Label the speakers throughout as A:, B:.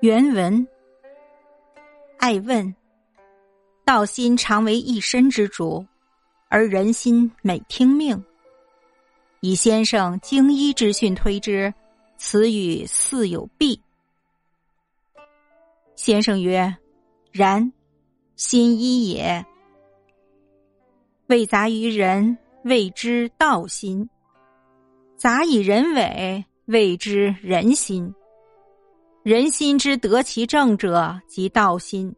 A: 原文：爱问，道心常为一身之主，而人心每听命。以先生经医之训推之，此语似有弊。先生曰：“然，心一也。未杂于人，谓之道心；杂以人为，谓之人心。”人心之得其正者，即道心；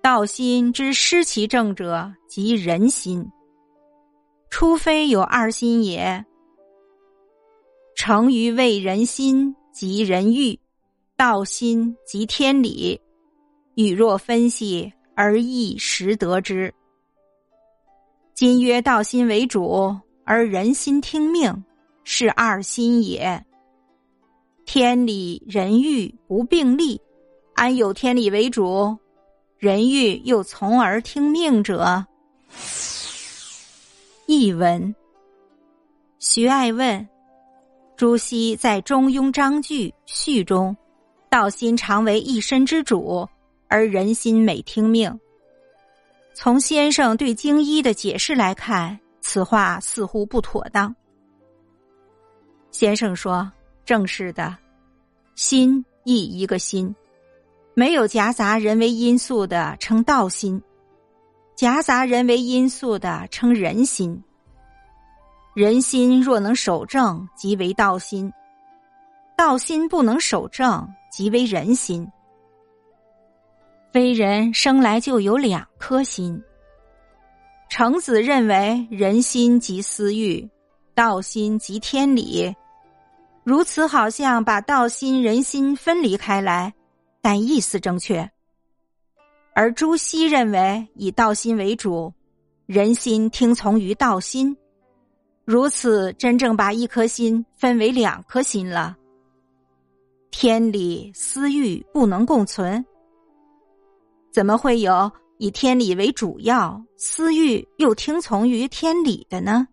A: 道心之失其正者，即人心。除非有二心也。成于为人心，即人欲；道心即天理。与若分析，而亦实得之。今曰道心为主，而人心听命，是二心也。天理人欲不并立，安有天理为主，人欲又从而听命者？译文：徐爱问，朱熹在《中庸章句序》中，道心常为一身之主，而人心每听命。从先生对经医的解释来看，此话似乎不妥当。先生说。正是的，心亦一个心，没有夹杂人为因素的称道心，夹杂人为因素的称人心。人心若能守正，即为道心；道心不能守正，即为人心。非人生来就有两颗心。程子认为，人心即私欲，道心即天理。如此好像把道心人心分离开来，但意思正确。而朱熹认为以道心为主，人心听从于道心，如此真正把一颗心分为两颗心了。天理私欲不能共存，怎么会有以天理为主要，私欲又听从于天理的呢？